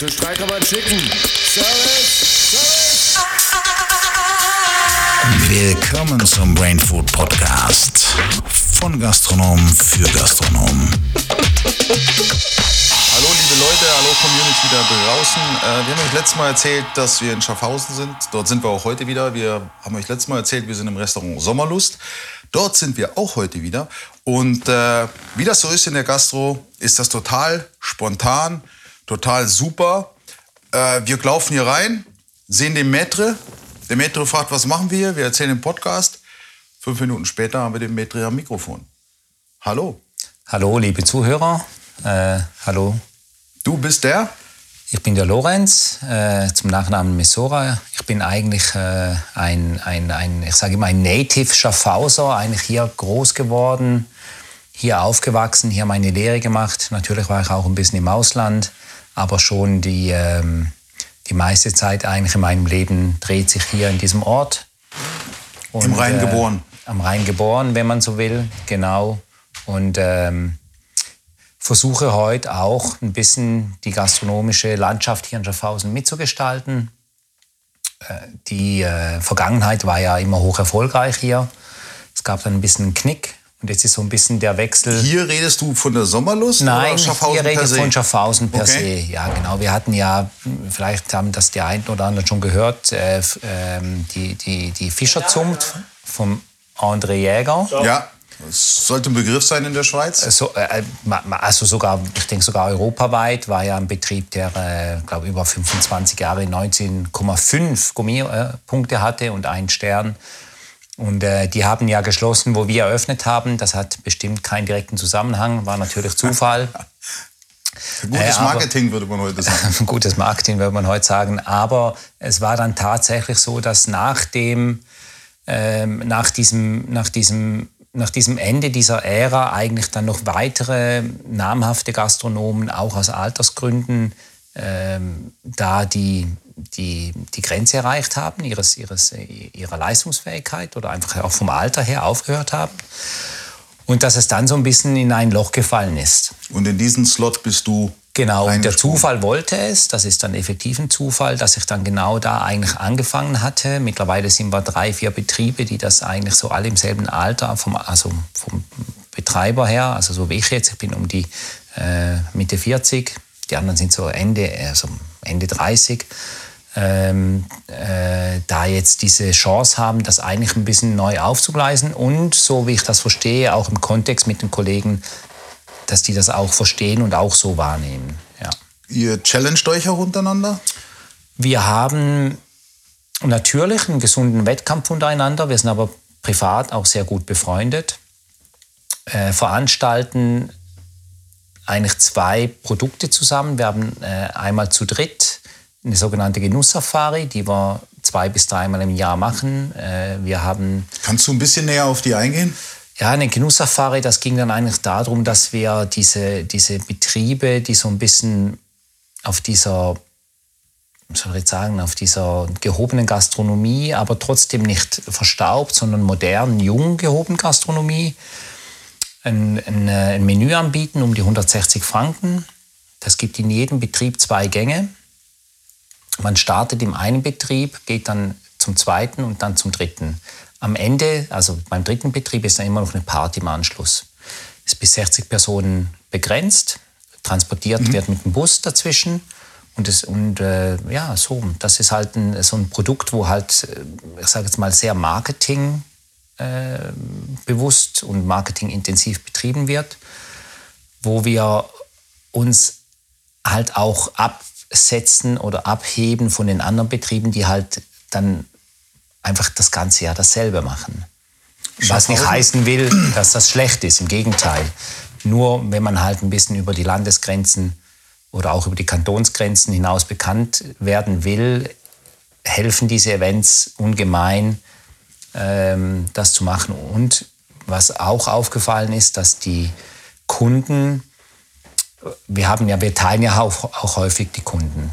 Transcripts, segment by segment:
Für Streiker mal schicken. Service! Service! Willkommen zum Brain Food Podcast. Von Gastronom für Gastronomen. Hallo liebe Leute, hallo Community da draußen. Äh, wir haben euch letztes Mal erzählt, dass wir in Schaffhausen sind. Dort sind wir auch heute wieder. Wir haben euch letztes Mal erzählt, wir sind im Restaurant Sommerlust. Dort sind wir auch heute wieder. Und äh, wie das so ist in der Gastro, ist das total spontan, total super. Äh, wir laufen hier rein, sehen den Maitre. Der Maitre fragt, was machen wir hier? Wir erzählen im Podcast. Fünf Minuten später haben wir den Maitre am Mikrofon. Hallo. Hallo, liebe Zuhörer. Äh, hallo. Du bist der? Ich bin der Lorenz, äh, zum Nachnamen Messora. Ich bin eigentlich äh, ein, ein, ein, ich sage immer ein Native Schaffhauser, eigentlich hier groß geworden, hier aufgewachsen, hier meine Lehre gemacht. Natürlich war ich auch ein bisschen im Ausland, aber schon die, ähm, die meiste Zeit eigentlich in meinem Leben dreht sich hier in diesem Ort. Und, Im Rhein geboren. Äh, am Rhein geboren, wenn man so will, genau. Und ähm, versuche heute auch ein bisschen die gastronomische Landschaft hier in Schaffhausen mitzugestalten. Äh, die äh, Vergangenheit war ja immer hoch erfolgreich hier. Es gab dann ein bisschen einen Knick und jetzt ist so ein bisschen der Wechsel. Hier redest du von der Sommerlust? Nein, oder hier rede ich von Schaffhausen per okay. se. Ja, genau. Wir hatten ja, vielleicht haben das die einen oder anderen schon gehört, äh, äh, die, die, die Fischerzunft vom André Jäger. Ja. Das sollte ein Begriff sein in der Schweiz? So, äh, also sogar, ich denke sogar europaweit war ja ein Betrieb, der, äh, glaube über 25 Jahre 19,5 Gummipunkte hatte und einen Stern. Und äh, die haben ja geschlossen, wo wir eröffnet haben. Das hat bestimmt keinen direkten Zusammenhang, war natürlich Zufall. Gutes äh, Marketing würde man heute sagen. gutes Marketing würde man heute sagen. Aber es war dann tatsächlich so, dass nach dem, ähm, nach diesem, nach diesem nach diesem Ende dieser Ära eigentlich dann noch weitere namhafte Gastronomen, auch aus Altersgründen, ähm, da die, die, die Grenze erreicht haben, ihres, ihres, ihrer Leistungsfähigkeit oder einfach auch vom Alter her aufgehört haben. Und dass es dann so ein bisschen in ein Loch gefallen ist. Und in diesen Slot bist du Genau, und der Zufall wollte es, das ist dann effektiv ein Zufall, dass ich dann genau da eigentlich angefangen hatte. Mittlerweile sind wir drei, vier Betriebe, die das eigentlich so alle im selben Alter, vom, also vom Betreiber her, also so wie ich jetzt, ich bin um die äh, Mitte 40, die anderen sind so Ende, also Ende 30, ähm, äh, da jetzt diese Chance haben, das eigentlich ein bisschen neu aufzugleisen und so wie ich das verstehe, auch im Kontext mit den Kollegen dass die das auch verstehen und auch so wahrnehmen. Ja. Ihr challenged euch auch untereinander? Wir haben natürlich einen gesunden Wettkampf untereinander. Wir sind aber privat auch sehr gut befreundet. Äh, veranstalten eigentlich zwei Produkte zusammen. Wir haben äh, einmal zu dritt eine sogenannte Genusssafari, die wir zwei bis dreimal im Jahr machen. Äh, wir haben Kannst du ein bisschen näher auf die eingehen? Ja, eine Genusssafari, das ging dann eigentlich darum, dass wir diese, diese Betriebe, die so ein bisschen auf dieser, soll ich sagen, auf dieser gehobenen Gastronomie, aber trotzdem nicht verstaubt, sondern modern, jung gehobenen Gastronomie, ein, ein, ein Menü anbieten um die 160 Franken. Das gibt in jedem Betrieb zwei Gänge. Man startet im einen Betrieb, geht dann zum zweiten und dann zum dritten. Am Ende, also beim dritten Betrieb, ist dann immer noch eine Party im Anschluss. Ist bis 60 Personen begrenzt, transportiert mhm. wird mit dem Bus dazwischen. Und, das, und äh, ja, so, das ist halt ein, so ein Produkt, wo halt, äh, ich sage jetzt mal, sehr Marketing äh, bewusst und marketingintensiv betrieben wird, wo wir uns halt auch absetzen oder abheben von den anderen Betrieben, die halt dann einfach das ganze Jahr dasselbe machen. Was nicht heißen will, dass das schlecht ist, im Gegenteil. Nur wenn man halt ein bisschen über die Landesgrenzen oder auch über die Kantonsgrenzen hinaus bekannt werden will, helfen diese Events ungemein, ähm, das zu machen. Und was auch aufgefallen ist, dass die Kunden, wir haben ja, wir teilen ja auch, auch häufig die Kunden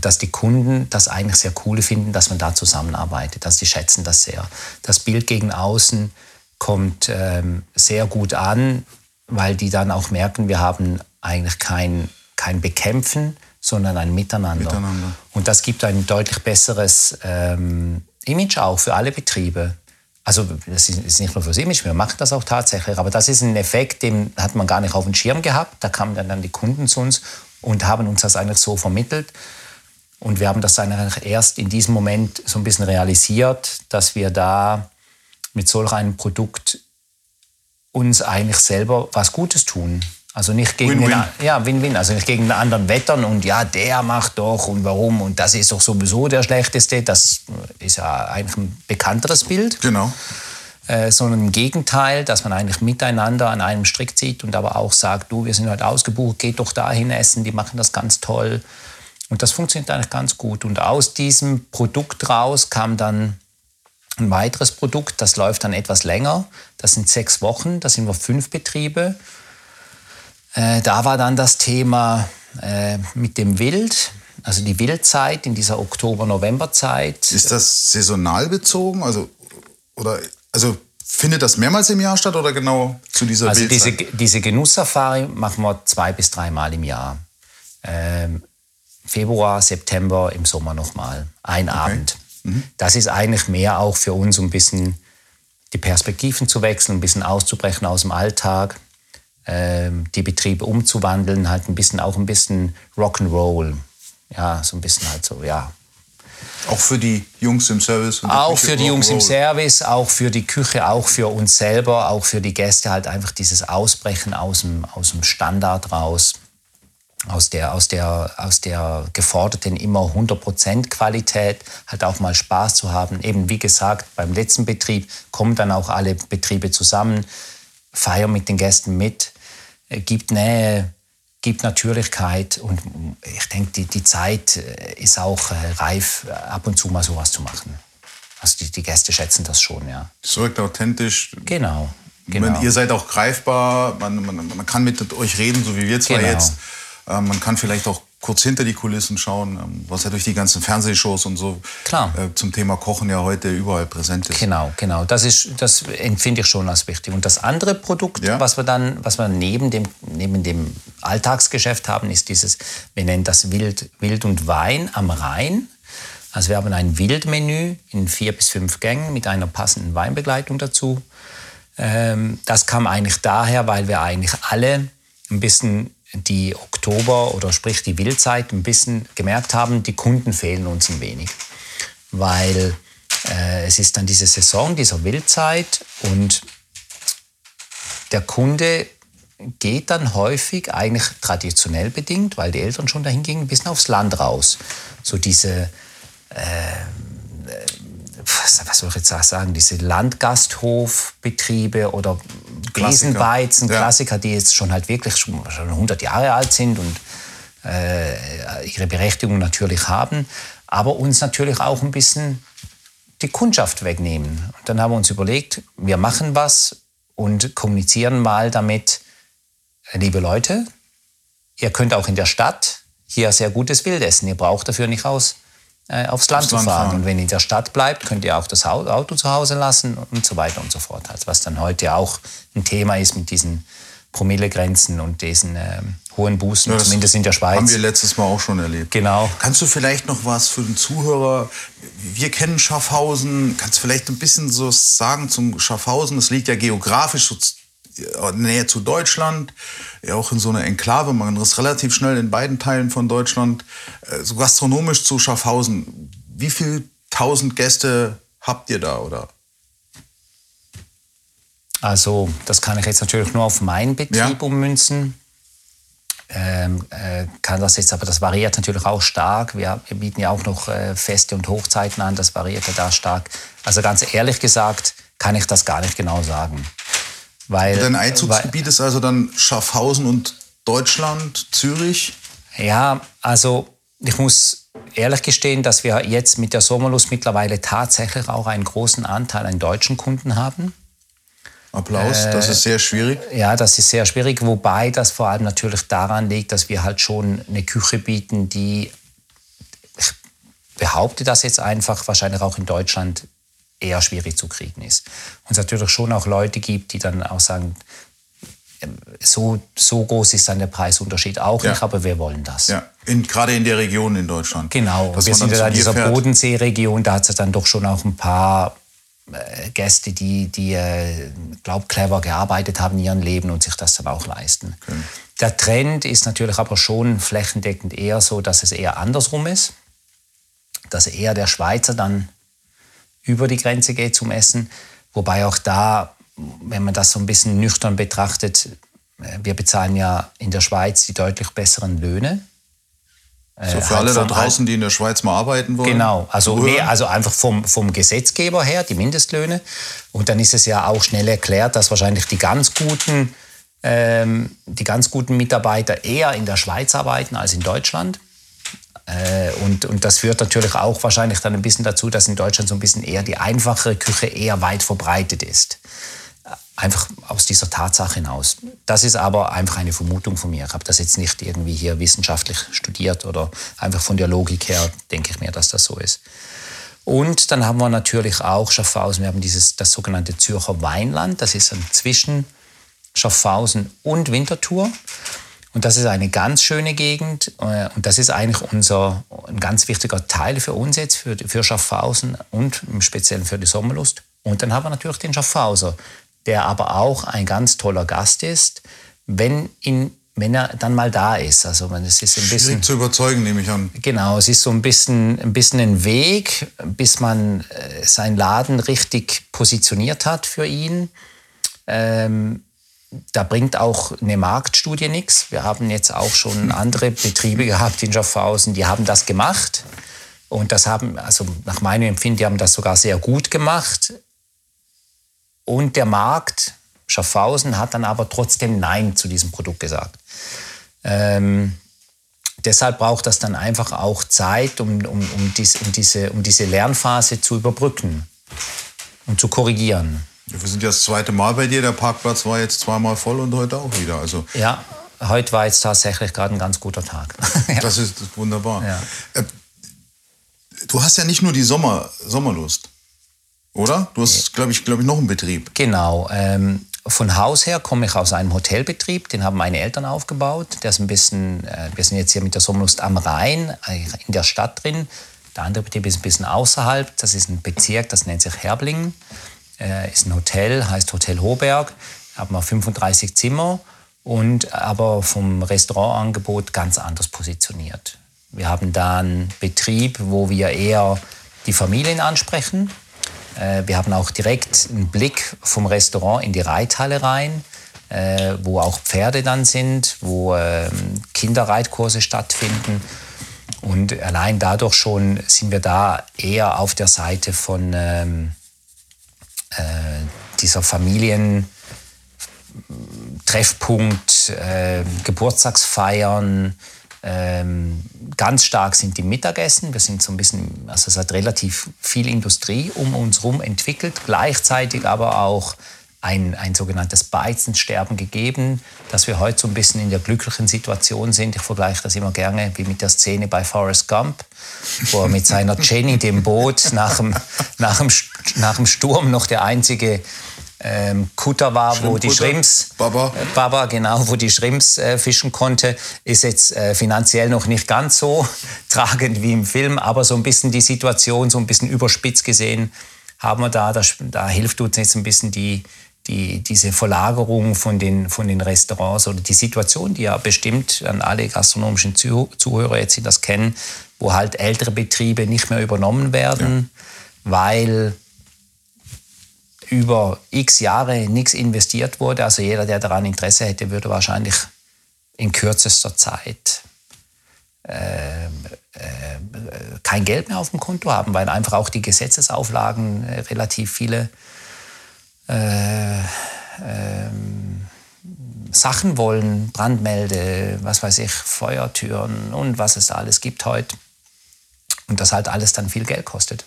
dass die Kunden das eigentlich sehr cool finden, dass man da zusammenarbeitet. Also die schätzen das sehr. Das Bild gegen außen kommt ähm, sehr gut an, weil die dann auch merken, wir haben eigentlich kein, kein Bekämpfen sondern ein Miteinander. Miteinander. Und das gibt ein deutlich besseres ähm, Image auch für alle Betriebe. Also das ist nicht nur fürs Image, wir machen das auch tatsächlich, aber das ist ein Effekt, den hat man gar nicht auf dem Schirm gehabt. Da kamen dann, die Kunden zu uns und haben uns das eigentlich so vermittelt. Und wir haben das dann eigentlich erst in diesem Moment so ein bisschen realisiert, dass wir da mit solch einem Produkt uns eigentlich selber was Gutes tun. Also nicht gegen Win-win. Den, ja Win-Win, also nicht gegen den anderen wettern und ja der macht doch und warum und das ist doch sowieso der schlechteste. Das ist ja eigentlich ein bekannteres Bild Genau. äh, sondern im Gegenteil, dass man eigentlich miteinander an einem Strick zieht und aber auch sagt, du, wir sind heute ausgebucht, geht doch dahin essen, die machen das ganz toll. Und das funktioniert eigentlich ganz gut. Und aus diesem Produkt raus kam dann ein weiteres Produkt, das läuft dann etwas länger. Das sind sechs Wochen, da sind wir fünf Betriebe. Äh, da war dann das Thema äh, mit dem Wild, also die Wildzeit in dieser Oktober-November-Zeit. Ist das saisonal bezogen? Also, oder, also findet das mehrmals im Jahr statt oder genau zu dieser Also diese, Wildzeit? diese Genusssafari machen wir zwei bis dreimal im Jahr. Ähm, Februar, September, im Sommer nochmal. Ein Abend. Das ist eigentlich mehr auch für uns, um ein bisschen die Perspektiven zu wechseln, ein bisschen auszubrechen aus dem Alltag, die Betriebe umzuwandeln, halt ein bisschen auch ein bisschen Rock'n'Roll. Ja, so ein bisschen halt so, ja, Auch für die Jungs im Service? auch Küche für die Jungs im. Service, auch für die Küche, auch für uns selber, auch für die Gäste halt einfach dieses Ausbrechen aus dem, aus dem Standard raus, aus der, aus der, aus der geforderten immer 100% Qualität, halt auch mal Spaß zu haben. Eben wie gesagt, beim letzten Betrieb kommen dann auch alle Betriebe zusammen, feiern mit den Gästen mit, äh, gibt Nähe, gibt Natürlichkeit und ich denke, die, die Zeit äh, ist auch äh, reif, äh, ab und zu mal sowas zu machen. Also die, die Gäste schätzen das schon, ja. Es wirkt authentisch. Genau, genau. meine, ihr seid auch greifbar, man, man, man kann mit euch reden, so wie wir zwei Genau. jetzt. Ähm, man kann vielleicht auch kurz hinter die Kulissen schauen, ähm, was ja durch die ganzen Fernsehshows und so Klar. Äh, zum Thema Kochen ja heute überall präsent ist. Genau, genau. Das, ist, das empfinde ich schon als wichtig. Und das andere Produkt, Ja. was wir dann, was wir neben dem, neben dem Alltagsgeschäft haben, ist dieses, wir nennen das Wild, Wild und Wein am Rhein. Also wir haben ein Wildmenü in vier bis fünf Gängen mit einer passenden Weinbegleitung dazu. Ähm, das kam eigentlich daher, weil wir eigentlich alle ein bisschen die Oktober oder sprich die Wildzeit ein bisschen gemerkt haben, die Kunden fehlen uns ein wenig. Weil äh, es ist dann diese Saison dieser Wildzeit und der Kunde geht dann häufig, eigentlich traditionell bedingt, weil die Eltern schon dahin gingen, ein bisschen aufs Land raus. So diese, äh, was, soll ich jetzt sagen, diese Landgasthofbetriebe oder Besenbeizen, Ja. Klassiker, die jetzt schon halt wirklich schon, schon 100 Jahre alt sind und äh, ihre Berechtigung natürlich haben, aber uns natürlich auch ein bisschen die Kundschaft wegnehmen. Und dann haben wir uns überlegt, wir machen was und kommunizieren mal damit, liebe Leute, ihr könnt auch in der Stadt hier sehr gutes Wild essen. Ihr braucht dafür nicht raus äh, aufs Land zu fahren. fahren. Und wenn ihr in der Stadt bleibt, könnt ihr auch das Au- Auto zu Hause lassen und so weiter und so fort. Also was dann heute auch ein Thema ist mit diesen Promillegrenzen und diesen ähm, hohen Bußen, Ja, zumindest in der Schweiz. Haben wir letztes Mal auch schon erlebt. Genau. Kannst du vielleicht noch was für den Zuhörer? Wir kennen Schaffhausen. Kannst du vielleicht ein bisschen so sagen zum Schaffhausen? Das liegt ja geografisch näher zu Deutschland, ja auch in so einer Enklave. Man ist relativ schnell in beiden Teilen von Deutschland. Äh, So gastronomisch zu Schaffhausen. Wie viel tausend Gäste habt ihr da oder? Also das kann ich jetzt natürlich nur auf meinen Betrieb Ja. ummünzen. Ähm, äh, kann das jetzt, aber das variiert natürlich auch stark. Wir, wir bieten ja auch noch äh, Feste und Hochzeiten an, das variiert ja da stark. Also ganz ehrlich gesagt kann ich das gar nicht genau sagen. Weil, Dein weil, Einzugsgebiet ist also dann Schaffhausen und Deutschland, Zürich. Ja, also ich muss ehrlich gestehen, dass wir jetzt mit der Sommerlust mittlerweile tatsächlich auch einen großen Anteil an deutschen Kunden haben. Applaus, das ist sehr schwierig. Ja, das ist sehr schwierig, wobei das vor allem natürlich daran liegt, dass wir halt schon eine Küche bieten, die, ich behaupte das jetzt einfach, wahrscheinlich auch in Deutschland eher schwierig zu kriegen ist. Und es natürlich schon auch Leute gibt, die dann auch sagen, so, so groß ist dann der Preisunterschied auch Ja. nicht, aber wir wollen das. Ja, in, gerade in der Region in Deutschland. Genau, wir sind ja in dieser. Bodenseeregion, da hat es dann doch schon auch ein paar äh, Gäste, die, die äh, glaub, clever gearbeitet haben in ihrem Leben und sich das dann auch leisten. Der Trend ist natürlich aber schon flächendeckend eher so, dass es eher andersrum ist, dass eher der Schweizer dann über die Grenze geht zum Essen, wobei auch da, wenn man das so ein bisschen nüchtern betrachtet, äh, wir bezahlen ja in der Schweiz die deutlich besseren Löhne. So Äh, für halt alle da draußen, die in der Schweiz mal arbeiten wollen. Genau, also, nee, also einfach vom, vom Gesetzgeber her, die Mindestlöhne. Und dann ist es ja auch schnell erklärt, dass wahrscheinlich die ganz guten, ähm, die ganz guten Mitarbeiter eher in der Schweiz arbeiten als in Deutschland. Äh, und, und das führt natürlich auch wahrscheinlich dann ein bisschen dazu, dass in Deutschland so ein bisschen eher die einfachere Küche eher weit verbreitet ist. Einfach aus dieser Tatsache hinaus. Das ist aber einfach eine Vermutung von mir. Ich habe das jetzt nicht irgendwie hier wissenschaftlich studiert oder einfach von der Logik her denke ich mir, dass das so ist. Und dann haben wir natürlich auch Schaffhausen, wir haben dieses, das sogenannte Zürcher Weinland, das ist dann zwischen Schaffhausen und Winterthur. Und das ist eine ganz schöne Gegend äh, und das ist eigentlich unser, ein ganz wichtiger Teil für uns jetzt, für, für Schaffhausen und im Speziellen für die Sommerlust. Und dann haben wir natürlich den Schaffhauser, der aber auch ein ganz toller Gast ist, wenn, ihn, wenn er dann mal da ist. Also es ist ein bisschen... Schwierig zu überzeugen, nehme ich an. Genau, es ist so ein bisschen, ein bisschen ein Weg, bis man äh, seinen Laden richtig positioniert hat für ihn. Ähm, da bringt auch eine Marktstudie nichts. Wir haben jetzt auch schon andere Betriebe gehabt in Schaffhausen, die haben das gemacht. Und das haben, also nach meinem Empfinden, die haben das sogar sehr gut gemacht. Und der Markt, Schaffhausen, hat dann aber trotzdem Nein zu diesem Produkt gesagt. Ähm, deshalb braucht das dann einfach auch Zeit, um, um, um, dies, um, diese, um diese Lernphase zu überbrücken und zu korrigieren. Wir sind ja das zweite Mal bei dir. Der Parkplatz war jetzt zweimal voll und heute auch wieder. Also Ja, heute war jetzt tatsächlich gerade ein ganz guter Tag. das ist wunderbar. Ja. Äh, Du hast ja nicht nur die Sommer, Sommerlust, oder? Du hast, glaube ich, glaube ich, noch einen Betrieb. Genau. Ähm, von Haus her komme ich aus einem Hotelbetrieb, den haben meine Eltern aufgebaut. Der ist ein bisschen, äh, wir sind jetzt hier mit der Sommerlust am Rhein, äh, in der Stadt drin. Der andere Betrieb ist ein bisschen außerhalb. Das ist ein Bezirk, das nennt sich Herblingen. Äh, ist ein Hotel, heißt Hotel Hoberg. Haben wir 35 Zimmer und aber vom Restaurantangebot ganz anders positioniert. Wir haben da einen Betrieb, wo wir eher die Familien ansprechen. Äh, Wir haben auch direkt einen Blick vom Restaurant in die Reithalle rein, äh, wo auch Pferde dann sind, wo ähm, Kinderreitkurse stattfinden. Und allein dadurch schon sind wir da eher auf der Seite von ähm, äh, dieser Familientreffpunkt, äh, Geburtstagsfeiern. Ähm, ganz stark sind die Mittagessen. Wir sind so ein bisschen, also es hat relativ viel Industrie um uns herum entwickelt, gleichzeitig aber auch ein, ein sogenanntes Beizensterben gegeben, dass wir heute so ein bisschen in der glücklichen Situation sind. Ich vergleiche das immer gerne wie mit der Szene bei Forrest Gump, wo er mit seiner Jenny, dem Boot, nach dem, nach dem, nach dem Sturm noch der einzige ähm, Kutter war, wo die. Shrimps, Baba. äh, Baba, genau, wo die Shrimps äh, fischen konnte, ist jetzt äh, finanziell noch nicht ganz so tragend wie im Film, aber so ein bisschen die Situation, so ein bisschen überspitzt gesehen, haben wir da, da, da hilft uns jetzt ein bisschen die, die, diese Verlagerung von den, von den Restaurants oder die Situation, die ja bestimmt an alle gastronomischen Zuh Zuhörer jetzt, die das kennen, wo halt ältere Betriebe nicht mehr übernommen werden, weil über x Jahre nichts investiert wurde. Also jeder, der daran Interesse hätte, würde wahrscheinlich in kürzester Zeit ähm, äh, kein Geld mehr auf dem Konto haben, weil einfach auch die Gesetzesauflagen äh, relativ viele äh, ähm, Sachen wollen, Brandmelde, was weiß ich, Feuertüren und was es da alles gibt heute. Und das halt alles dann viel Geld kostet.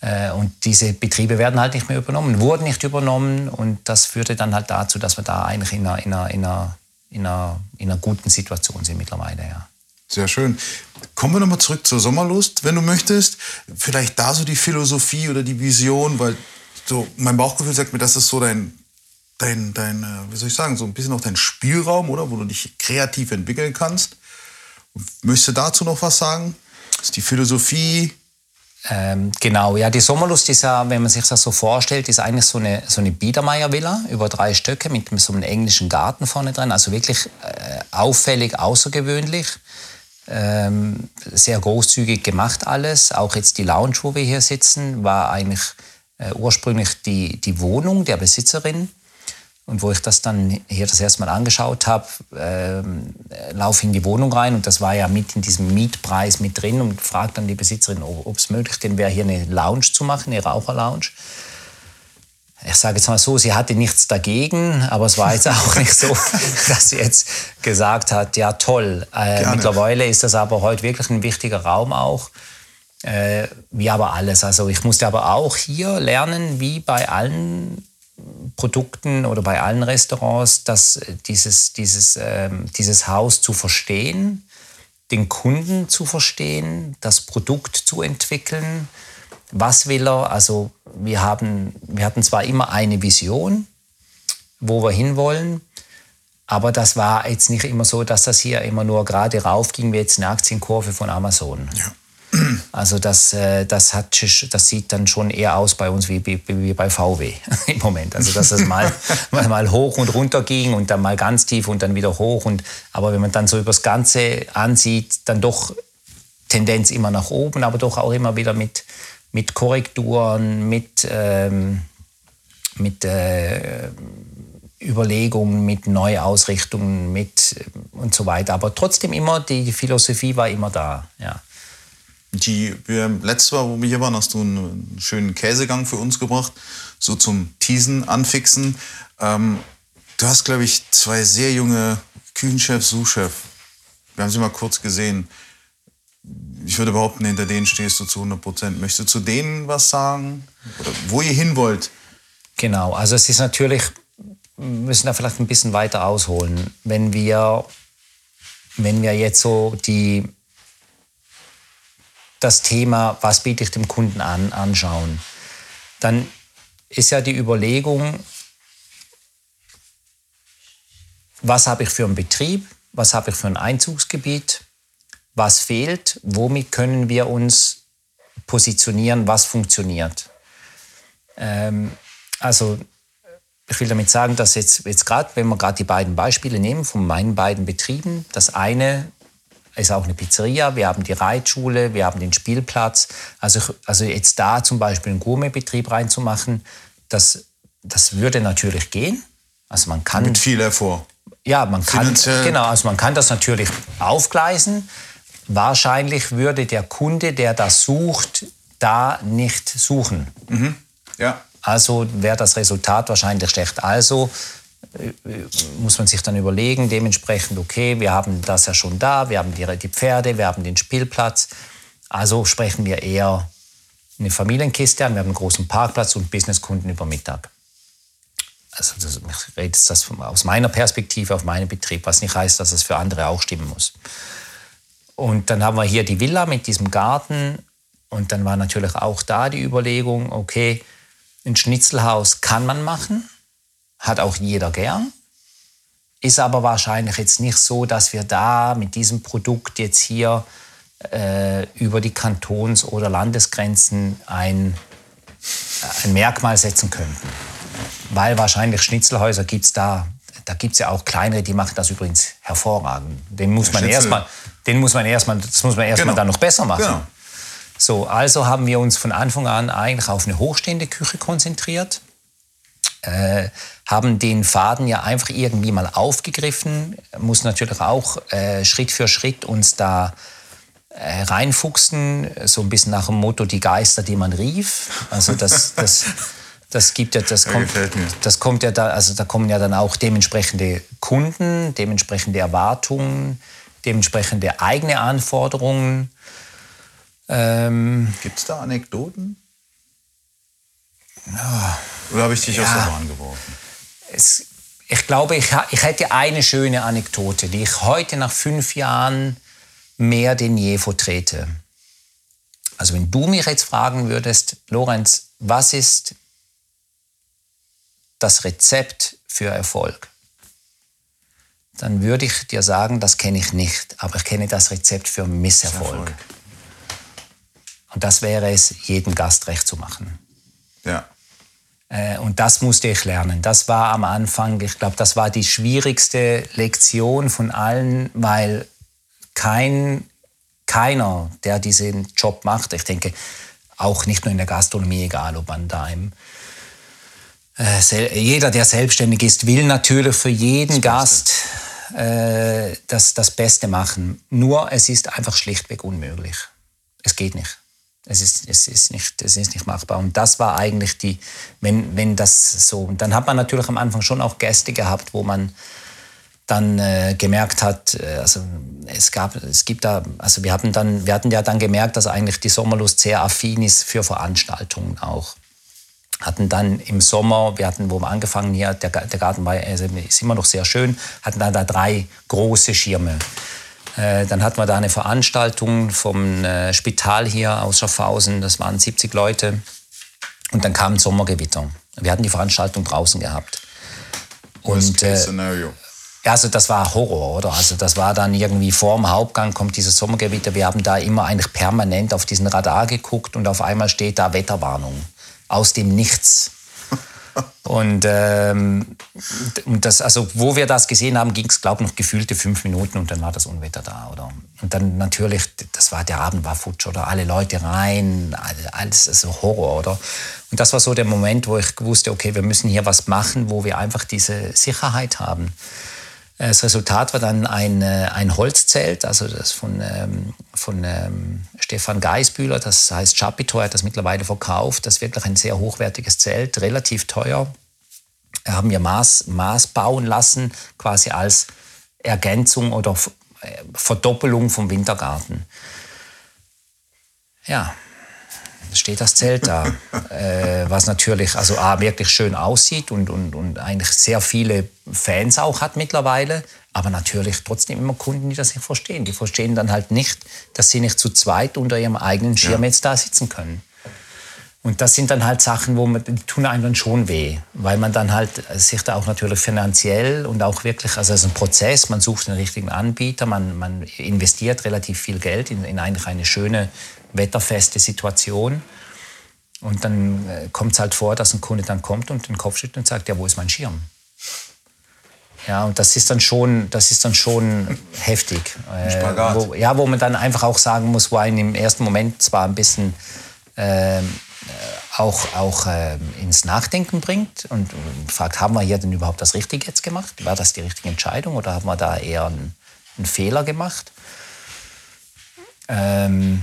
Äh, Und diese Betriebe werden halt nicht mehr übernommen, wurden nicht übernommen und das führte dann halt dazu, dass wir da eigentlich in einer, in einer, in einer, in einer, in einer guten Situation sind mittlerweile, ja. Sehr schön. Kommen wir nochmal zurück zur Sommerlust, wenn du möchtest. Vielleicht da so die Philosophie oder die Vision, weil so mein Bauchgefühl sagt mir, das ist so dein dein, dein, äh, wie soll ich sagen, so ein bisschen auch dein Spielraum, oder? Wo du dich kreativ entwickeln kannst. Möchtest du dazu noch was sagen? Ist die Philosophie? Ähm, genau, ja, die Sommerlust ist ja, wenn man sich das so vorstellt, ist eigentlich so eine, so eine Biedermeier-Villa über drei Stöcke mit so einem englischen Garten vorne drin. Also wirklich äh, auffällig, außergewöhnlich. Ähm, sehr großzügig gemacht alles. Auch jetzt die Lounge, wo wir hier sitzen, war eigentlich äh, ursprünglich die, die Wohnung der Besitzerin. Und wo ich das dann hier das erste Mal angeschaut habe, ähm, laufe in die Wohnung rein und das war ja mit in diesem Mietpreis mit drin und frage dann die Besitzerin, ob es möglich denn wäre, hier eine Lounge zu machen, eine Raucherlounge. Ich sage jetzt mal so, sie hatte nichts dagegen, aber es war jetzt auch nicht so, dass sie jetzt gesagt hat, ja toll. Äh, mittlerweile ist das aber heute wirklich ein wichtiger Raum auch. Äh, wie aber alles. Also ich musste aber auch hier lernen, wie bei allen Produkten oder bei allen Restaurants, dass äh, dieses, dieses, äh, dieses Haus zu verstehen, den Kunden zu verstehen, das Produkt zu entwickeln. Was will er? Also wir, haben, wir hatten zwar immer eine Vision, wo wir hinwollen, aber das war jetzt nicht immer so, dass das hier immer nur gerade rauf ging wie jetzt eine Aktienkurve von Amazon. Ja. Also das, äh, das, hat, das sieht dann schon eher aus bei uns wie, wie, wie bei VW im Moment. Also dass das mal, mal hoch und runter ging und dann mal ganz tief und dann wieder hoch. Und, aber wenn man dann so übers Ganze ansieht, dann doch Tendenz immer nach oben, aber doch auch immer wieder mit, mit Korrekturen, mit, ähm, mit äh, Überlegungen, mit Neuausrichtungen, mit und so weiter. Aber trotzdem immer, die Philosophie war immer da. Ja. Die, wir, letztes Mal, wo wir hier waren, hast du einen schönen Käsegang für uns gebracht, so zum Teasen, Anfixen. Ähm, du hast, glaube ich, zwei sehr junge Küchenchef, Sous-Chef. Wir haben sie mal kurz gesehen. Ich würde behaupten, hinter denen stehst du zu 100 Prozent. Möchtest du zu denen was sagen? Oder wo ihr hin wollt? Genau, also es ist natürlich, wir müssen da vielleicht ein bisschen weiter ausholen. Wenn wir, wenn wir jetzt so die das Thema, was biete ich dem Kunden an, anschauen, dann ist ja die Überlegung, was habe ich für einen Betrieb, was habe ich für ein Einzugsgebiet, was fehlt, womit können wir uns positionieren, was funktioniert. Ähm, also ich will damit sagen, dass jetzt, jetzt gerade, wenn wir gerade die beiden Beispiele nehmen von meinen beiden Betrieben, das eine ist auch eine Pizzeria, wir haben die Reitschule, wir haben den Spielplatz. Also, also jetzt da zum Beispiel einen Gourmetbetrieb reinzumachen, das, das würde natürlich gehen. Also man kann, Mit viel hervor. Ja, man kann, genau, also man kann das natürlich aufgleisen. Wahrscheinlich würde der Kunde, der das sucht, da nicht suchen. Mhm. Ja. Also wäre das Resultat wahrscheinlich schlecht. Also muss man sich dann überlegen, dementsprechend, okay, wir haben das ja schon da, wir haben die, die Pferde, wir haben den Spielplatz. Also sprechen wir eher eine Familienkiste an, wir haben einen großen Parkplatz und Businesskunden über Mittag. Also das, ich rede jetzt das aus meiner Perspektive auf meinen Betrieb, was nicht heißt, dass es für andere auch stimmen muss. Und dann haben wir hier die Villa mit diesem Garten und dann war natürlich auch da die Überlegung, okay, ein Schnitzelhaus kann man machen, hat auch jeder gern. Ist aber wahrscheinlich jetzt nicht so, dass wir da mit diesem Produkt jetzt hier äh, über die Kantons- oder Landesgrenzen ein, äh, ein Merkmal setzen könnten. Weil wahrscheinlich Schnitzelhäuser gibt es da. Da gibt es ja auch kleinere, die machen das übrigens hervorragend. Den muss man erstmal, den muss man erstmal, das muss man erstmal genau. dann noch besser machen. Genau. So, also haben wir uns von Anfang an eigentlich auf eine hochstehende Küche konzentriert äh, haben den Faden ja einfach irgendwie mal aufgegriffen, muss natürlich auch äh, Schritt für Schritt uns da äh, reinfuchsen, so ein bisschen nach dem Motto die Geister, die man rief. Also das, das, das gibt ja, das kommt, das kommt ja da, also da kommen ja dann auch dementsprechende Kunden, dementsprechende Erwartungen, dementsprechende eigene Anforderungen. Ähm, Gibt es da Anekdoten? Ja. Oder habe ich dich ja. aus der Bahn geworfen? Es, ich glaube, ich, ich hätte eine schöne Anekdote, die ich heute nach fünf Jahren mehr denn je vertrete. Also wenn du mich jetzt fragen würdest, Lorenz, was ist das Rezept für Erfolg, dann würde ich dir sagen, das kenne ich nicht, aber ich kenne das Rezept für Misserfolg. Erfolg. Und das wäre es, jedem Gast recht zu machen. Ja. Äh, Und das musste ich lernen. Das war am Anfang, ich glaube, das war die schwierigste Lektion von allen, weil kein, keiner, der diesen Job macht, ich denke, auch nicht nur in der Gastronomie, egal ob man da im äh, jeder, der selbstständig ist, will natürlich für jeden Gast äh, das, das Beste machen. Nur es ist einfach schlichtweg unmöglich. Es geht nicht. Es ist, es ist, nicht, es ist nicht machbar. Und das war eigentlich die, wenn, wenn das so. Und dann hat man natürlich am Anfang schon auch Gäste gehabt, wo man dann äh, gemerkt hat, äh, also es gab, es gibt da, also wir hatten dann, wir hatten ja dann gemerkt, dass eigentlich die Sommerlust sehr affin ist für Veranstaltungen auch. Hatten dann im Sommer, wir hatten, wo wir angefangen hier, der, der Garten war, also ist immer noch sehr schön, hatten dann da drei große Schirme. Äh, Dann hatten wir da eine Veranstaltung vom äh, Spital hier aus Schaffhausen, das waren 70 Leute. Und dann kam ein Sommergewitter. Wir hatten die Veranstaltung draußen gehabt. Und äh, also das war Horror, oder? Also das war dann irgendwie vorm Hauptgang kommt dieses Sommergewitter. Wir haben da immer eigentlich permanent auf diesen Radar geguckt und auf einmal steht da Wetterwarnung aus dem Nichts. Und, ähm, das, also wo wir das gesehen haben, ging es, glaube ich, noch gefühlte fünf Minuten und dann war das Unwetter da, oder? Und dann natürlich, das war, der Abend war futsch, oder? Alle Leute rein, alle- alles, also Horror, oder? Und das war so der Moment, wo ich wusste, okay, wir müssen hier was machen, wo wir einfach diese Sicherheit haben. Das Resultat war dann ein, äh, ein Holzzelt, also das von, ähm, von ähm, Stefan Geisbühler, das heißt Chapito, er hat das mittlerweile verkauft. Das ist wirklich ein sehr hochwertiges Zelt, relativ teuer. Haben wir Maß, Maß bauen lassen, quasi als Ergänzung oder äh, Verdoppelung vom Wintergarten. Ja, steht das Zelt da, äh, was natürlich also A, wirklich schön aussieht und, und, und eigentlich sehr viele Fans auch hat mittlerweile, aber natürlich trotzdem immer Kunden, die das nicht verstehen. Die verstehen dann halt nicht, dass sie nicht zu zweit unter ihrem eigenen Schirm jetzt da sitzen können. Und das sind dann halt Sachen, wo man, die tun einem dann schon weh, weil man dann halt sich da auch natürlich finanziell und auch wirklich, also es ist ein Prozess, man sucht den richtigen Anbieter, man, man investiert relativ viel Geld in, in eigentlich eine schöne, wetterfeste Situation. Und dann äh, kommt es halt vor, dass ein Kunde dann kommt und den Kopf schüttelt und sagt, ja, wo ist mein Schirm? Ja, und das ist dann schon, das ist dann schon heftig. Äh, Spagat. wo, ja, wo man dann einfach auch sagen muss, wo einen im ersten Moment zwar ein bisschen ähm, äh, auch, auch ähm, ins Nachdenken bringt und, und fragt, haben wir hier denn überhaupt das Richtige jetzt gemacht? War das die richtige Entscheidung oder haben wir da eher einen, einen Fehler gemacht? Ähm,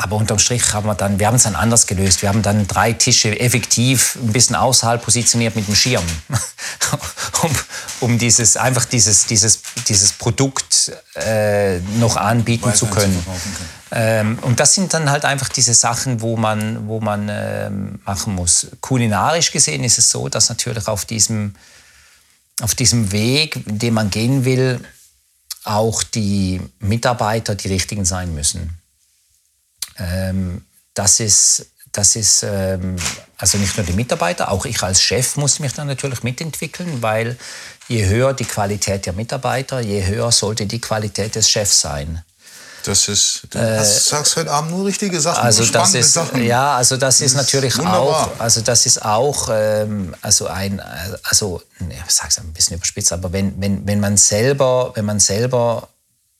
aber unterm Strich haben wir dann, wir haben es dann anders gelöst. Wir haben dann drei Tische effektiv ein bisschen außerhalb positioniert mit dem Schirm, um, um dieses einfach dieses dieses dieses Produkt äh, noch anbieten zu können. zu verkaufen Ähm, und das sind dann halt einfach diese Sachen, wo man wo man ähm, machen muss. Kulinarisch gesehen ist es so, dass natürlich auf diesem auf diesem Weg, den man gehen will, auch die Mitarbeiter die richtigen sein müssen. Ähm, das ist, das ist ähm, also nicht nur die Mitarbeiter, auch ich als Chef muss mich dann natürlich mitentwickeln, weil je höher die Qualität der Mitarbeiter, je höher sollte die Qualität des Chefs sein. Das ist, du hast, sagst heute Abend nur richtige Sachen, Äh, Also das ist Sachen. ja, also das ist natürlich wunderbar. auch, also das ist auch, ähm, also ein, äh, also ich sag's ein bisschen überspitzt, aber wenn, wenn, wenn man selber, wenn man selber,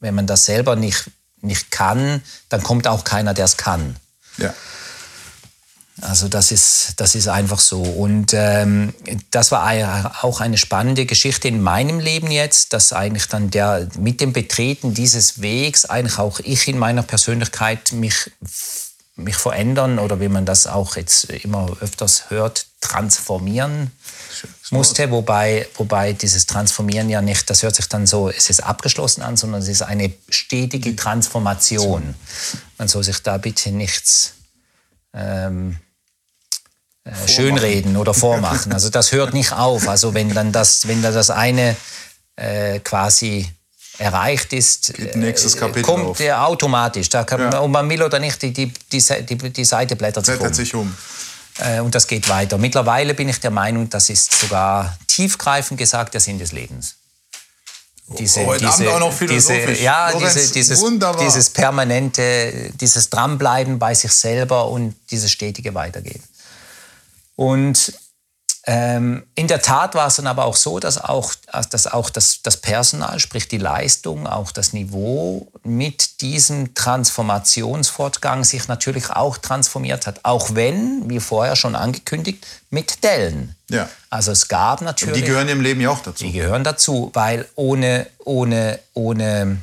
wenn man das selber nicht, nicht kann, dann kommt auch keiner, der es kann. Ja. Also das ist, das ist einfach so. Und ähm, das war auch eine spannende Geschichte in meinem Leben jetzt, dass eigentlich dann der mit dem Betreten dieses Wegs eigentlich auch ich in meiner Persönlichkeit mich, mich verändern oder wie man das auch jetzt immer öfters hört, transformieren musste. Wobei, wobei dieses Transformieren ja nicht, das hört sich dann so, es ist abgeschlossen an, sondern es ist eine stetige Transformation. Man soll sich da bitte nichts ähm, äh, schönreden oder vormachen. Also das hört nicht auf. Also wenn dann das, wenn dann das eine äh, quasi erreicht ist, äh, kommt auf. der automatisch. Da kann, Ja. Ob man will oder nicht, die, die, die, die Seite blättert sich Blättert um. sich um. Äh, und das geht weiter. Mittlerweile bin ich der Meinung, das ist sogar tiefgreifend gesagt der Sinn des Lebens. Diese, Heute Abend diese, auch noch diese, ja, Lorenz, diese, dieses, wunderbar. dieses permanente, dieses Dranbleiben bei sich selber und dieses stetige Weitergehen. Und ähm, in der Tat war es dann aber auch so, dass auch, dass auch das, das Personal, sprich die Leistung, auch das Niveau mit diesem Transformationsfortgang sich natürlich auch transformiert hat. Auch wenn, wie vorher schon angekündigt, mit Dellen. Ja. Also es gab Die natürlich... gehören im Leben ja auch dazu. Die gehören dazu, weil ohne, ohne, ohne,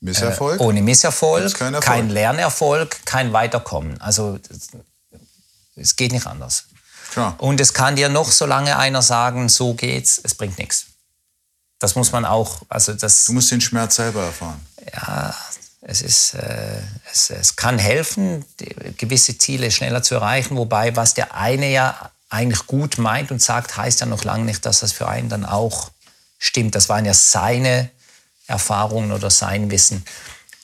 Misserfolg. ohne Misserfolg, Erfolg. kein Lernerfolg, kein Weiterkommen. Also es geht nicht anders. Klar. Und es kann dir noch so lange einer sagen, so geht's, es bringt nichts. Das muss man auch, also das, Du musst den Schmerz selber erfahren. ja, es ist, äh, es, es kann helfen, gewisse Ziele schneller zu erreichen, wobei was der eine ja eigentlich gut meint und sagt, heißt ja noch lange nicht, dass das für einen dann auch stimmt. Das waren ja seine Erfahrungen oder sein Wissen.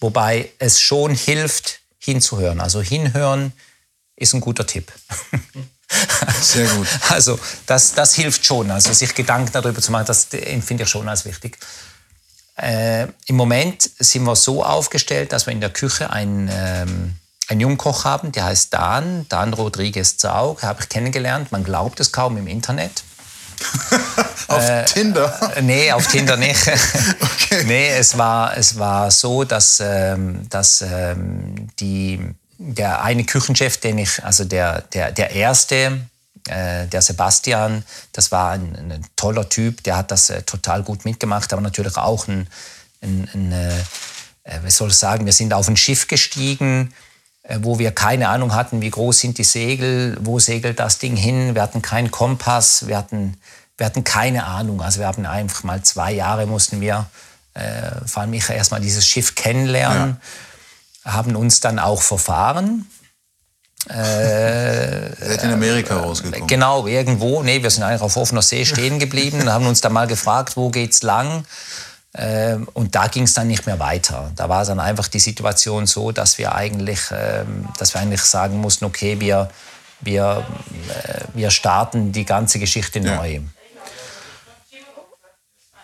Wobei es schon hilft, hinzuhören. Also hinhören ist ein guter Tipp. Sehr gut. Also das, das hilft schon. Also sich Gedanken darüber zu machen, das empfinde ich schon als wichtig. Äh, Im Moment sind wir so aufgestellt, dass wir in der Küche einen, ähm, einen Jungkoch haben, der heißt Dan, Dan Rodriguez Zaug, habe ich kennengelernt. Man glaubt es kaum im Internet. Auf Tinder. Äh, Nee, auf Tinder nicht. Okay. Nee, es war, es war so, dass, ähm, dass ähm, die, der eine Küchenchef, den ich, also der, der, der erste, äh, der Sebastian, das war ein, ein toller Typ, der hat das äh, total gut mitgemacht, aber natürlich auch ein, ein, ein äh, wie soll ich sagen, wir sind auf ein Schiff gestiegen, wo wir keine Ahnung hatten, wie groß sind die Segel, wo segelt das Ding hin. Wir hatten keinen Kompass, wir hatten, wir hatten keine Ahnung. Also wir haben einfach mal zwei Jahre mussten wir, vor allem ich, erstmal dieses Schiff kennenlernen, haben uns dann auch verfahren. Ihr seid in Amerika rausgekommen. Genau, irgendwo. Nee, wir sind eigentlich auf offener See stehen geblieben und haben uns dann mal gefragt, wo geht's lang? Ähm, und da ging es dann nicht mehr weiter. Da war dann einfach die Situation so, dass wir eigentlich, ähm, dass wir eigentlich sagen mussten, okay, wir, wir, äh, wir starten die ganze Geschichte Ja. neu.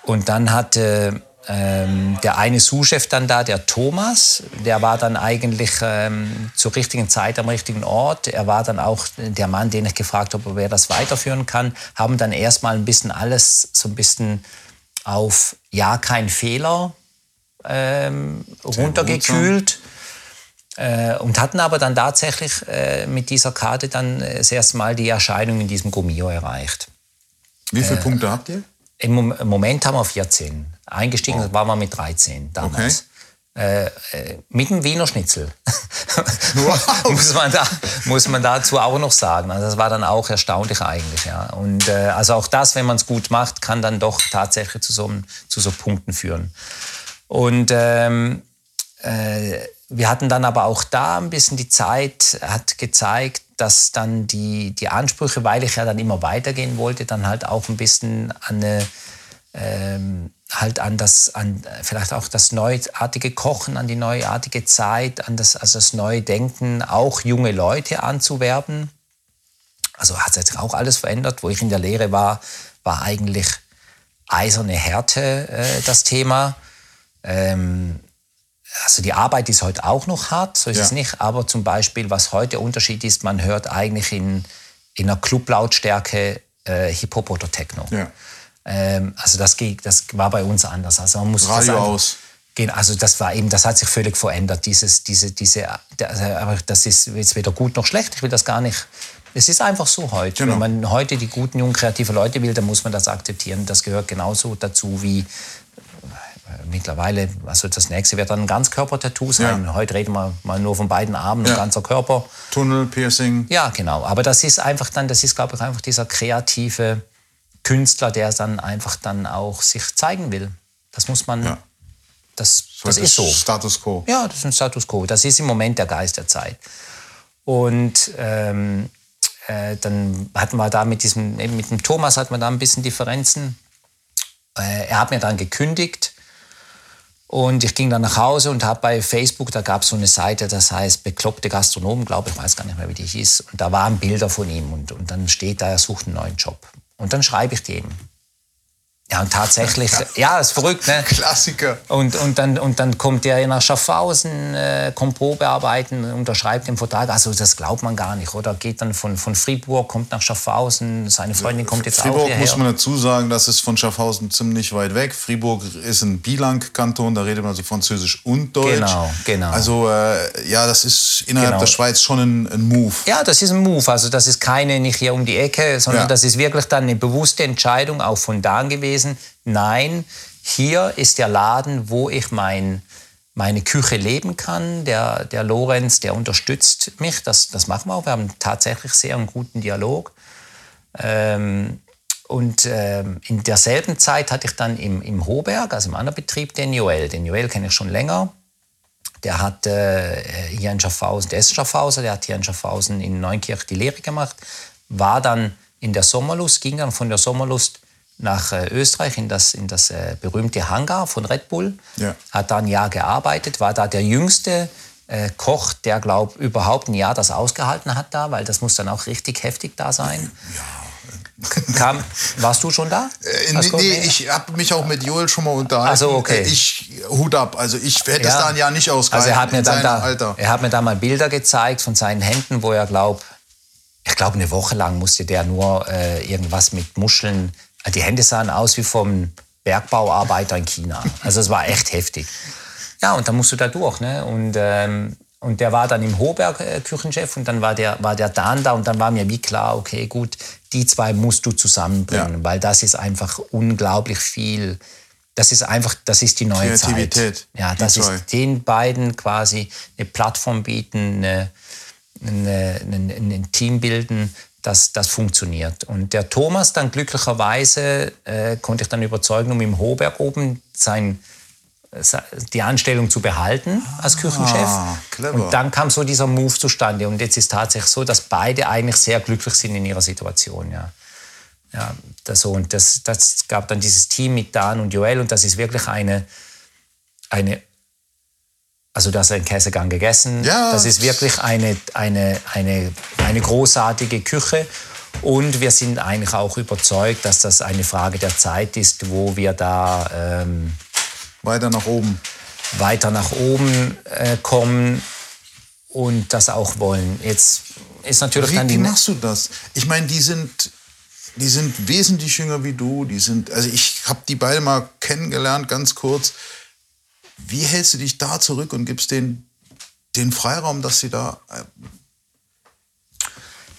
Und dann hatte ähm, der eine Sous-Chef dann da, der Thomas, der war dann eigentlich ähm, zur richtigen Zeit am richtigen Ort. Er war dann auch der Mann, den ich gefragt habe, ob er das weiterführen kann. Haben dann erstmal ein bisschen alles so ein bisschen auf ja, kein Fehler ähm, runtergekühlt. Äh, und hatten aber dann tatsächlich äh, mit dieser Karte dann äh, das erste Mal die Erscheinung in diesem Gomio erreicht. Wie Äh, viele Punkte habt ihr? Im im Moment haben wir 14. Eingestiegen waren wir mit 13 damals. Äh, äh, mit dem Wiener Schnitzel. muss, man da, muss man dazu auch noch sagen. Also das war dann auch erstaunlich eigentlich. Ja. Und äh, also auch das, wenn man es gut macht, kann dann doch tatsächlich zu so, zu so Punkten führen. Und ähm, äh, wir hatten dann aber auch da ein bisschen die Zeit, hat gezeigt, dass dann die, die Ansprüche, weil ich ja dann immer weitergehen wollte, dann halt auch ein bisschen an eine, ähm, halt an das, an vielleicht auch das neuartige Kochen, an die neuartige Zeit, an das, also das neue Denken, auch junge Leute anzuwerben. Also hat sich auch alles verändert. Wo ich in der Lehre war, war eigentlich eiserne Härte äh, das Thema. Ähm, also die Arbeit ist heute auch noch hart, so ist Ja. es nicht. Aber zum Beispiel, was heute Unterschied ist, man hört eigentlich in, in einer Clublautstärke äh, Hip-Hop oder Techno. Ja. Ähm, also das, das war bei uns anders. Also man muss Radio das einfach- aus. Genau, also das war eben, das hat sich völlig verändert. Dieses, diese, diese, also, aber das ist jetzt weder gut noch schlecht. Ich will das gar nicht. Es ist einfach so heute. Genau. Wenn man heute die guten, jungen, kreativen Leute will, dann muss man das akzeptieren. Das gehört genauso dazu wie mittlerweile, also das nächste wird dann ein Ganzkörper-Tattoo sein. Ja. Heute reden wir mal nur von beiden Armen Ja. und ganzer Körper. Tunnel, Piercing. Ja, genau. Aber das ist einfach dann, das ist, glaube ich, einfach dieser kreative Künstler, der dann einfach dann auch sich zeigen will. Das muss man, Ja. das, das Heute ist so. Status quo. Ja, das ist ein Status quo. Das ist im Moment der Geist der Zeit. Und ähm, äh, dann hatten wir da mit diesem, mit dem Thomas hatten wir da ein bisschen Differenzen. Äh, er hat mir dann gekündigt. Und ich ging dann nach Hause und habe bei Facebook, da gab es so eine Seite, das heißt Bekloppte Gastronomen, glaube ich, weiß gar nicht mehr, wie die hieß. Und da waren Bilder von ihm und, und dann steht da, er sucht einen neuen Job. Und dann schreibe ich dem. Ja, und tatsächlich, ja, ist verrückt, ne? Klassiker. Und, und, dann, und dann kommt der nach Schaffhausen, äh, kommt Probe arbeiten, unterschreibt den Vertrag. Also das glaubt man gar nicht, oder? Geht dann von, von Fribourg, kommt nach Schaffhausen, seine Freundin kommt jetzt Fribourg auch hierher. muss man dazu sagen, das ist von Schaffhausen ziemlich weit weg. Fribourg ist ein Bilang-Kanton, da redet man also Französisch und Deutsch. Genau, genau. Also äh, ja, das ist innerhalb Genau. der Schweiz schon ein, ein Move. Ja, das ist ein Move. Also das ist keine nicht hier um die Ecke, sondern Ja. das ist wirklich dann eine bewusste Entscheidung auch von Dan gewesen. Nein, hier ist der Laden, wo ich mein, meine Küche leben kann. Der, der Lorenz, der unterstützt mich. Das, das machen wir auch. Wir haben tatsächlich sehr einen guten Dialog. Ähm, und ähm, in derselben Zeit hatte ich dann im, im Hoberg, also im anderen Betrieb, den Joel. Den Joel kenne ich schon länger. Der hat äh, hier in Schaffhausen, der ist Schaffhauser, der hat hier in Schaffhausen in Neunkirch die Lehre gemacht, war dann in der Sommerlust, ging dann von der Sommerlust nach äh, Österreich in das, in das äh, berühmte Hangar von Red Bull, Ja. hat da ein Jahr gearbeitet, war da der jüngste äh, Koch, der, glaube überhaupt ein Jahr das ausgehalten hat da, weil das muss dann auch richtig heftig da sein. Kam, warst du schon da? Äh, nee, nee, ich habe mich auch mit Joel schon mal unterhalten. Ach so, okay. Ich Hut ab. Also ich hätte es da ein Jahr nicht ausgehalten. Also er hat mir dann da, Alter. er hat mir da mal Bilder gezeigt von seinen Händen, wo er glaubt, ich glaube eine Woche lang musste der nur äh, irgendwas mit Muscheln. Die Hände sahen aus wie vom Bergbauarbeiter in China. Also es war echt heftig. Ja, und dann musst du da durch. Ne? Und, ähm, und der war dann im Hoberg äh, Küchenchef und dann war der, war der Dan da und dann war mir wie klar, okay, gut, die zwei musst du zusammenbringen, Ja. weil das ist einfach unglaublich viel. Das ist einfach, das ist die neue Kreativität, Zeit. Ja, das ist den beiden quasi eine Plattform bieten, eine, eine, ein, ein Team bilden, das, das funktioniert. Und der Thomas dann glücklicherweise äh, konnte ich dann überzeugen, um im Hoberg oben sein, se- die Anstellung zu behalten als Küchenchef. Ah. Und dann kam so dieser Move zustande. Und jetzt ist tatsächlich so, dass beide eigentlich sehr glücklich sind in ihrer Situation. Ja. Ja, das, so. Und das, das gab dann dieses Team mit Dan und Joel und das ist wirklich eine, eine also du hast einen Käsegang gegessen. Ja. Das ist wirklich eine, eine, eine, eine großartige Küche. Und wir sind eigentlich auch überzeugt, dass das eine Frage der Zeit ist, wo wir da ähm, Weiter nach oben. weiter nach oben äh, kommen und das auch wollen. Jetzt ist natürlich Wie, dann wie die... machst du das? Ich meine, die sind, die sind wesentlich jünger wie du. Die sind, also ich habe die beide mal kennengelernt, ganz kurz. Wie hältst du dich da zurück und gibst denen den Freiraum, dass sie da. äh,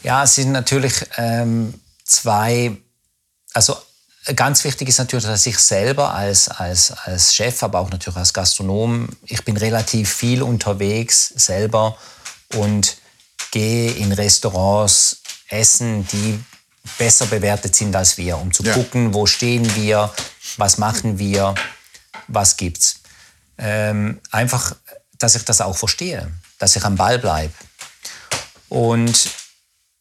Ja, es sind natürlich ähm, zwei, also ganz wichtig ist natürlich, dass ich selber als, als, als Chef, aber auch natürlich als Gastronom, ich bin relativ viel unterwegs selber und gehe in Restaurants essen, die besser bewertet sind als wir, um zu Ja. gucken, wo stehen wir, was machen wir, was gibt's. Ähm, einfach, dass ich das auch verstehe, dass ich am Ball bleibe. Und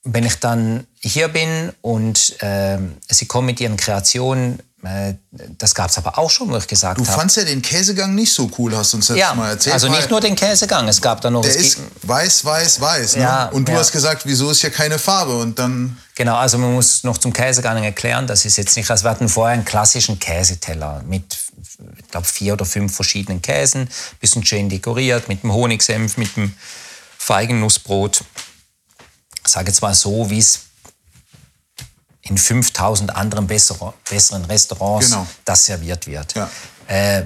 wenn ich dann hier bin und ähm, sie kommen mit ihren Kreationen, äh, das gab es aber auch schon, wo ich gesagt Du habe. fandst ja den Käsegang nicht so cool, hast du uns letztes Ja, Mal erzählt. also nicht nur den Käsegang, es gab da noch... Der es ist weiß, weiß, weiß. Ne? Ja, und du ja. hast gesagt, wieso ist hier keine Farbe? Und dann. Genau, also man muss noch zum Käsegang erklären, das ist jetzt nicht, also wir hatten vorher einen klassischen Käseteller mit, ich glaube, vier oder fünf verschiedenen Käsen, bisschen schön dekoriert, mit dem Honigsenf, mit dem Feigennussbrot. Ich sage jetzt mal so, wie es in 5000 anderen bessere, besseren Restaurants Genau. das serviert wird. Ja. Äh,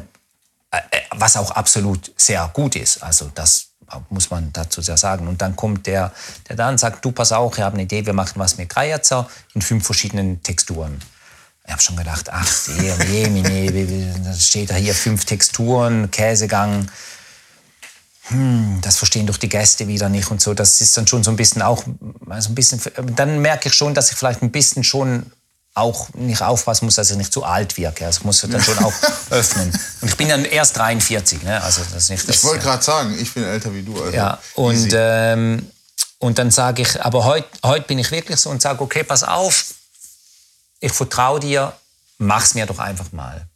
äh, was auch absolut sehr gut ist. Also das muss man dazu sehr sagen. Und dann kommt der, der dann sagt, du pass auf, ich habe eine Idee, wir machen was mit Greierzer in fünf verschiedenen Texturen. Ich habe schon gedacht, ach, je, je, je, je, da steht da hier fünf Texturen, Käsegang. Hm, das verstehen doch die Gäste wieder nicht und so. Das ist dann schon so ein bisschen auch, also ein bisschen, dann merke ich schon, dass ich vielleicht ein bisschen schon auch nicht aufpassen muss, dass ich nicht zu alt wirke. Also ich muss dann schon auch öffnen. Und ich bin dann erst 43, ne? Also das nicht das, Ich wollte gerade sagen, ich bin älter wie du. Also ja, und, ähm, und dann sage ich, aber heute heut bin ich wirklich so und sage, okay, pass auf, ich vertraue dir, mach's mir doch einfach mal.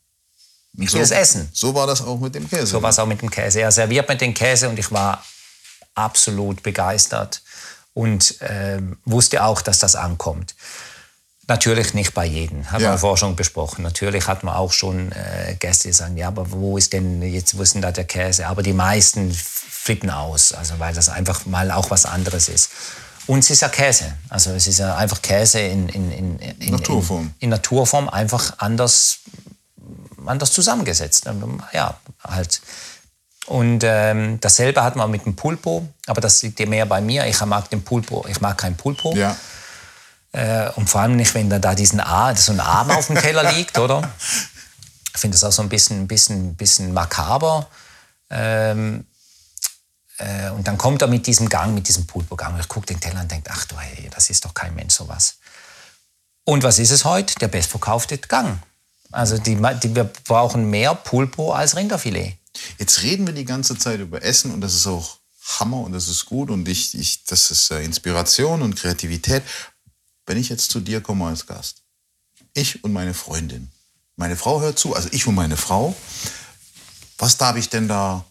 Ich will es essen. So war das auch mit dem Käse. So war es auch mit dem Käse. Er serviert mir den Käse und ich war absolut begeistert und ähm, wusste auch, dass das ankommt. Natürlich nicht bei jedem, haben Ja. wir vorher schon besprochen. Natürlich hat man auch schon äh, Gäste, die sagen, ja, aber wo ist denn jetzt, wo ist denn da der Käse? Aber die meisten flippen aus, also weil das einfach mal auch was anderes ist. Und es ist ja Käse, also es ist ja einfach Käse in, in, in, in Naturform. In, Naturform einfach anders, anders zusammengesetzt. Ja, halt. Und ähm, dasselbe hat man mit dem Pulpo, aber das liegt ja mehr bei mir. Ich mag den Pulpo, ich mag kein Pulpo. Ja. Äh, und vor allem nicht, wenn da, da diesen A, so ein Arm auf dem Teller liegt, oder? Ich finde das auch so ein bisschen, bisschen, bisschen makaber. Ähm, äh, und dann kommt er mit diesem Gang, mit diesem Pulpo-Gang. Ich gucke den Teller und denke, ach du, hey, das ist doch kein Mensch sowas. Und was ist es heute? Der bestverkaufte Gang. Also die, die, wir brauchen mehr Pulpo als Rinderfilet. Jetzt reden wir die ganze Zeit über Essen und das ist auch Hammer und das ist gut und ich, ich, das ist Inspiration und Kreativität. Wenn ich jetzt zu dir komme als Gast, ich und meine Freundin, meine Frau hört zu, also ich und meine Frau, was darf ich denn da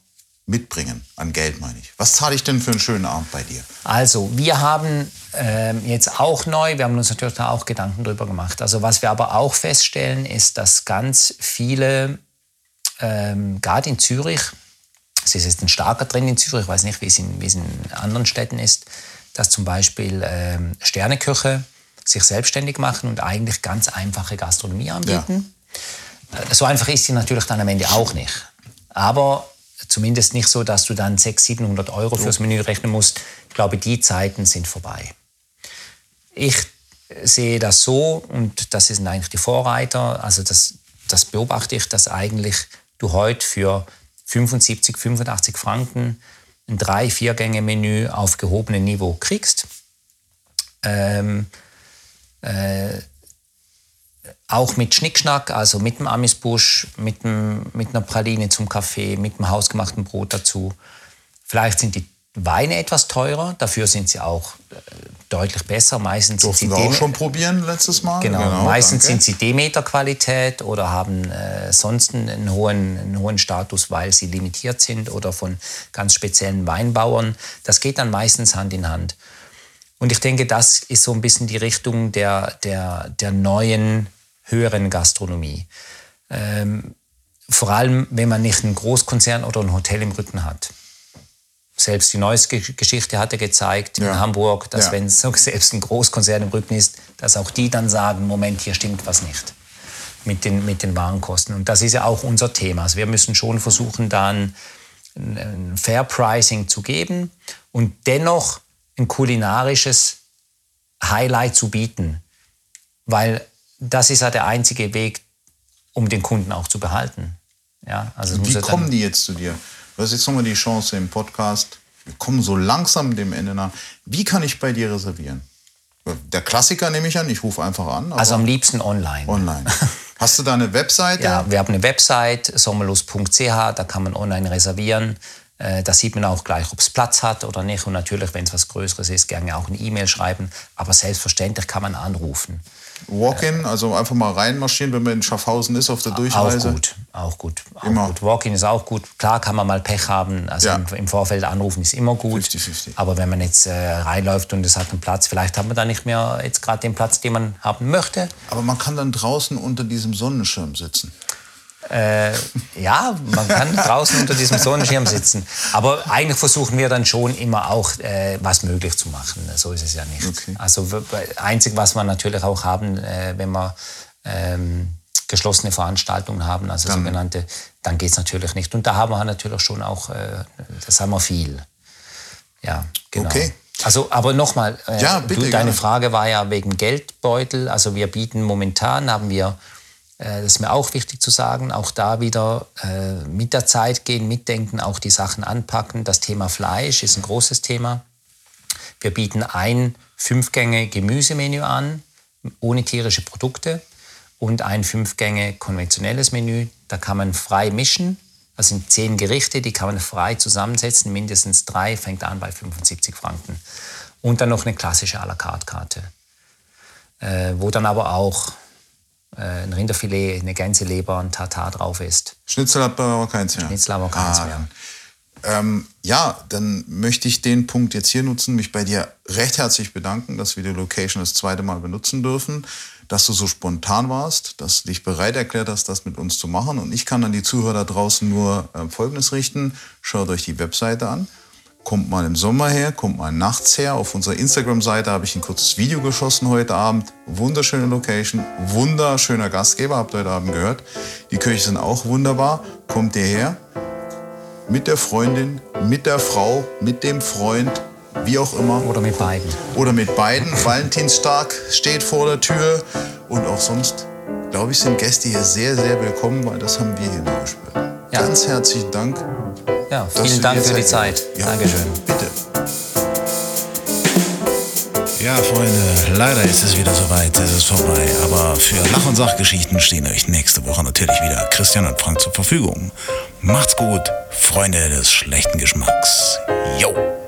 mitbringen an Geld, meine ich? Was zahle ich denn für einen schönen Abend bei dir? Also, wir haben ähm, jetzt auch neu, wir haben uns natürlich da auch Gedanken drüber gemacht. Also, was wir aber auch feststellen, ist, dass ganz viele, ähm, gerade in Zürich, es ist jetzt ein starker Trend in Zürich, ich weiß nicht, wie es in, wie es in anderen Städten ist, dass zum Beispiel ähm, Sterneköche sich selbstständig machen und eigentlich ganz einfache Gastronomie anbieten. Äh, So einfach ist sie natürlich dann am Ende auch nicht. Aber zumindest nicht so, dass du dann 600, 700 Euro fürs Menü rechnen musst. Ich glaube, die Zeiten sind vorbei. Ich sehe das so, und das sind eigentlich die Vorreiter, also das, das beobachte ich, dass eigentlich du heute für 75, 85 Franken ein drei, vier Gänge Menü auf gehobenem Niveau kriegst. Ähm, äh, auch mit Schnickschnack, also mit dem Amisbusch, mit, dem, mit einer Praline zum Kaffee, mit dem hausgemachten Brot dazu. Vielleicht sind die Weine etwas teurer, dafür sind sie auch äh, deutlich besser. Meistens Durften sind wir sie auch Dem- schon probieren letztes Mal? Genau, meistens danke. sind sie Demeter-Qualität oder haben äh, sonst einen hohen, einen hohen Status, weil sie limitiert sind oder von ganz speziellen Weinbauern. Das geht dann meistens Hand in Hand. Und ich denke, das ist so ein bisschen die Richtung der, der, der neuen, höheren Gastronomie. Ähm, vor allem, wenn man nicht einen Großkonzern oder ein Hotel im Rücken hat. Selbst die neueste Ge- Geschichte hatte gezeigt Ja. in Hamburg, dass Ja. wenn selbst ein Großkonzern im Rücken ist, dass auch die dann sagen, Moment, hier stimmt was nicht mit den, mit den Warenkosten. Und das ist ja auch unser Thema. Also wir müssen schon versuchen, dann ein Fair Pricing zu geben und dennoch ein kulinarisches Highlight zu bieten. Weil das ist ja der einzige Weg, um den Kunden auch zu behalten. Ja, also muss Wie kommen die jetzt zu dir? Du hast jetzt nochmal die Chance im Podcast. Wir kommen so langsam dem Ende nach. Wie kann ich bei dir reservieren? Der Klassiker nehme ich an, ich rufe einfach an. Also am liebsten online. online. Hast du da eine Webseite? Ja, wir haben eine Website, sommerlust.ch, da kann man online reservieren. Äh, Da sieht man auch gleich, ob es Platz hat oder nicht. Und natürlich, wenn es was Größeres ist, gerne auch eine E-Mail schreiben. Aber selbstverständlich kann man anrufen. Walk-in, also einfach mal reinmarschieren, wenn man in Schaffhausen ist auf der Auch Durchreise. gut, auch gut. Auch Immer. gut. Walk-in ist auch gut. Klar kann man mal Pech haben. Also Ja. im, Vorfeld anrufen ist immer gut. 50-50. Aber wenn man jetzt äh, reinläuft und es hat einen Platz, vielleicht hat man da nicht mehr jetzt gerade den Platz, den man haben möchte. Aber man kann dann draußen unter diesem Sonnenschirm sitzen. Äh, ja, man kann draußen unter diesem Sonnenschirm sitzen. Aber eigentlich versuchen wir dann schon immer auch äh, was möglich zu machen. So ist es ja nicht. Okay. Also einzig, was wir natürlich auch haben, äh, wenn wir ähm, geschlossene Veranstaltungen haben, also Dann- sogenannte, dann geht es natürlich nicht. Und da haben wir natürlich schon auch, äh, das haben wir viel. Ja, genau. Okay. Also, aber nochmal, äh, Ja, deine gerne. Frage war ja wegen Geldbeutel. Also wir bieten momentan, haben wir, das ist mir auch wichtig zu sagen, auch da wieder äh, mit der Zeit gehen, mitdenken, auch die Sachen anpacken. Das Thema Fleisch ist ein großes Thema. Wir bieten ein Fünf-Gänge-Gemüsemenü an, ohne tierische Produkte und ein Fünf-Gänge konventionelles Menü. Da kann man frei mischen. Das sind zehn Gerichte, die kann man frei zusammensetzen. Mindestens drei fängt an bei 75 Franken. Und dann noch eine klassische à la carte Karte, äh, wo dann aber auch äh, ein Rinderfilet, eine Gänseleber, ein Tatar drauf ist. Schnitzel hat aber keins mehr. Schnitzel haben wir keins Ah, mehr. Ähm, ja, dann möchte ich den Punkt jetzt hier nutzen, mich bei dir recht herzlich bedanken, dass wir die Location das zweite Mal benutzen dürfen, dass du so spontan warst, dass du dich bereit erklärt hast, das mit uns zu machen. Und ich kann an die Zuhörer da draußen nur äh, Folgendes richten. Schaut euch die Webseite an. Kommt mal im Sommer her, kommt mal nachts her. Auf unserer Instagram-Seite habe ich ein kurzes Video geschossen heute Abend. Wunderschöne Location, wunderschöner Gastgeber, habt ihr heute Abend gehört. Die Köche sind auch wunderbar. Kommt ihr her, mit der Freundin, mit der Frau, mit dem Freund, wie auch immer. Oder mit beiden. Oder mit beiden. Valentinstag steht vor der Tür. Und auch sonst, glaube ich, sind Gäste hier sehr, sehr willkommen, weil das haben wir hier nur gespürt. Ja. Ganz herzlichen Dank. Ja, vielen Dank für die Zeit Zeit. Ja, Dankeschön. Bitte. Ja, Freunde, leider ist es wieder soweit, es ist vorbei. Aber für Lach- und Sachgeschichten stehen euch nächste Woche natürlich wieder Christian und Frank zur Verfügung. Macht's gut, Freunde des schlechten Geschmacks. Yo!